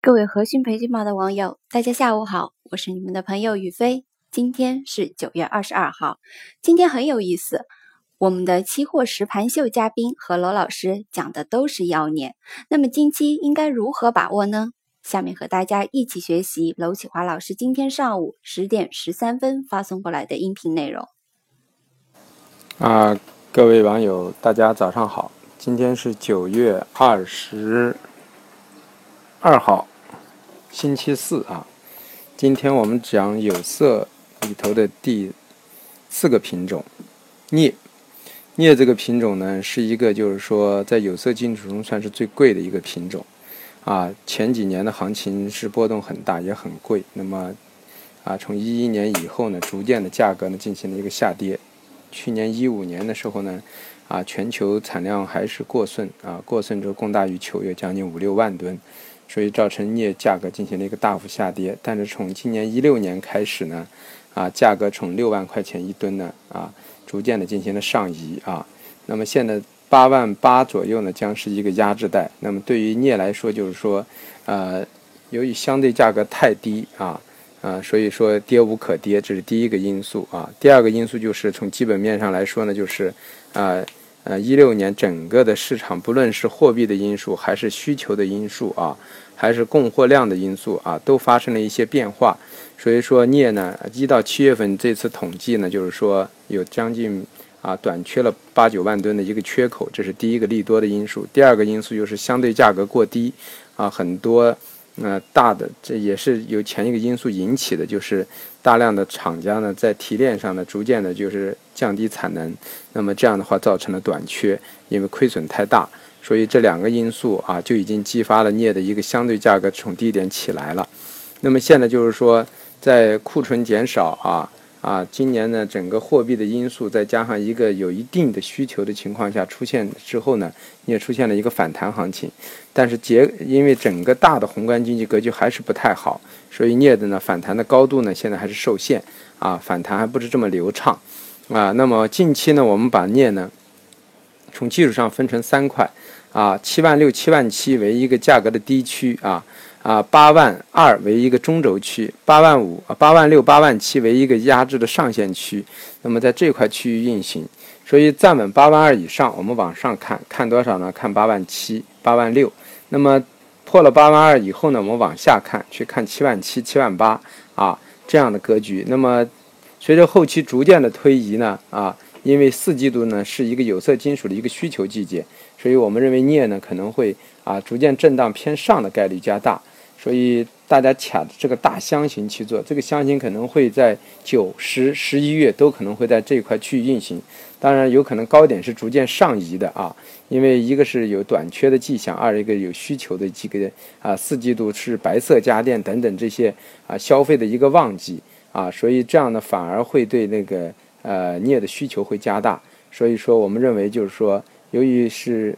各位和讯培训班的网友，大家下午好，我是你们的朋友宇飞。今天是九月二十二号，今天很有意思。我们的期货实盘秀嘉宾和罗老师讲的都是妖孽，那么近期应该如何把握呢？下面和大家一起学习娄启华老师今天上午十点十三分发送过来的音频内容。啊，各位网友，大家早上好，今天是九月二十二号。星期四啊，今天我们讲有色里头的第四个品种镍。镍这个品种呢，是一个就是说在有色金属中算是最贵的一个品种啊。前几年的行情是波动很大，也很贵。那么啊，从一一年以后呢，逐渐的价格呢进行了一个下跌。去年一五年的时候呢，啊，全球产量还是过剩啊，过剩之后供大于求，有将近五六万吨。所以造成镍价格进行了一个大幅下跌，但是从今年一六年开始呢，啊，价格从六万块钱一吨呢，啊，逐渐的进行了上移啊。那么现在八万八左右呢，将是一个压制带。那么对于镍来说，就是说，呃，由于相对价格太低啊，啊，所以说跌无可跌，这是第一个因素啊。第二个因素就是从基本面上来说呢，就是啊。呃，呃一六年整个的市场，不论是货币的因素，还是需求的因素啊，还是供货量的因素啊，都发生了一些变化。所以说镍呢，一到七月份这次统计呢，就是说有将近啊短缺了八九万吨的一个缺口，这是第一个利多的因素。第二个因素就是相对价格过低啊，很多。那大的这也是由前一个因素引起的，就是大量的厂家呢在提炼上呢逐渐的就是降低产能，那么这样的话造成了短缺，因为亏损太大，所以这两个因素啊就已经激发了镍的一个相对价格从低点起来了。那么现在就是说在库存减少啊。啊，今年呢，整个货币的因素再加上一个有一定的需求的情况下出现之后呢，也出现了一个反弹行情。但是结因为整个大的宏观经济格局还是不太好，所以镍的呢反弹的高度呢现在还是受限啊，反弹还不是这么流畅啊。那么近期呢，我们把镍呢从技术上分成三块啊，七万六、七万七为一个价格的低区啊。啊，八万二为一个中轴区，八万五啊，八万六、八万七为一个压制的上限区。那么在这块区域运行，所以站稳八万二以上，我们往上看看多少呢？看八万七、八万六。那么破了八万二以后呢，我们往下看，去看七万七、七万八啊这样的格局。那么随着后期逐渐的推移呢，啊，因为四季度呢是一个有色金属的一个需求季节，所以我们认为镍呢可能会啊逐渐震荡偏上的概率加大。所以大家卡着这个大箱型去做，这个箱型可能会在九、十、十一月都可能会在这一块去运行。当然，有可能高点是逐渐上移的啊，因为一个是有短缺的迹象，二一个有需求的几个啊，四季度是白色家电等等这些啊消费的一个旺季啊，所以这样呢反而会对那个呃镍的需求会加大。所以说，我们认为就是说，由于是。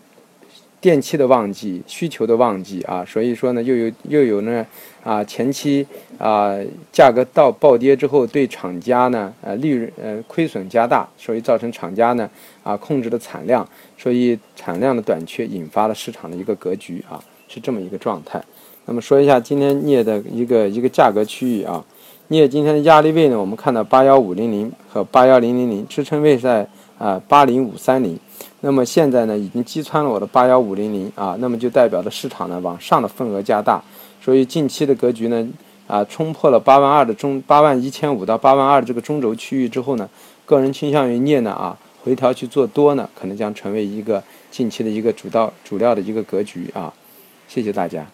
电器的旺季，需求的旺季啊，所以说呢，又有又有呢啊，前期啊价格到暴跌之后，对厂家呢呃利润呃亏损加大，所以造成厂家呢啊控制的产量，所以产量的短缺引发了市场的一个格局啊，是这么一个状态。那么说一下今天镍的一个一个价格区域啊，镍今天的压力位呢，我们看到八幺五零零和八幺零零零，支撑位在啊八零五三零。那么现在呢，已经击穿了我的八幺五零零啊，那么就代表着市场呢往上的份额加大，所以近期的格局呢啊，冲破了八万二的中八万一千五到八万二这个中轴区域之后呢，个人倾向于镍呢啊回调去做多呢，可能将成为一个近期的一个主道主料的一个格局啊，谢谢大家。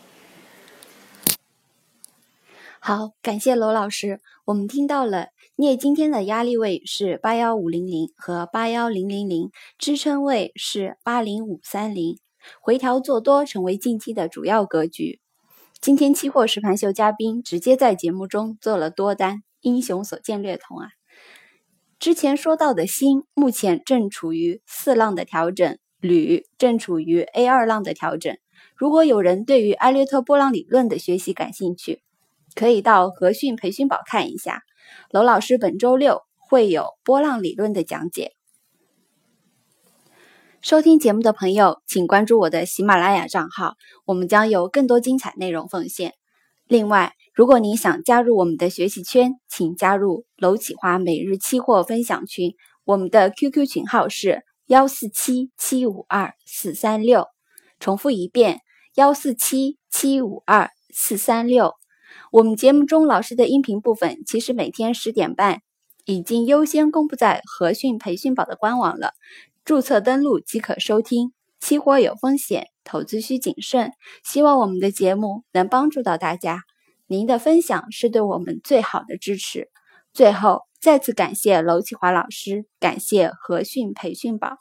好，感谢罗老师。我们听到了镍今天的压力位是八幺五零零和八幺零零零，支撑位是八零五三零，回调做多成为近期的主要格局。今天期货实盘秀嘉宾直接在节目中做了多单，英雄所见略同啊。之前说到的锌，目前正处于四浪的调整，铝正处于 A 二浪的调整。如果有人对于艾略特波浪理论的学习感兴趣，可以到和讯培训宝看一下，娄老师本周六会有波浪理论的讲解。收听节目的朋友，请关注我的喜马拉雅账号，我们将有更多精彩内容奉献。另外，如果您想加入我们的学习圈，请加入楼启华每日期货分享群，我们的 QQ 群号是幺四七七五二四三六。重复一遍：幺四七七五二四三六。我们节目中老师的音频部分，其实每天十点半已经优先公布在和讯培训宝的官网了。注册登录即可收听。期货有风险，投资需谨慎。希望我们的节目能帮助到大家，您的分享是对我们最好的支持。最后，再次感谢娄启华老师，感谢和讯培训宝。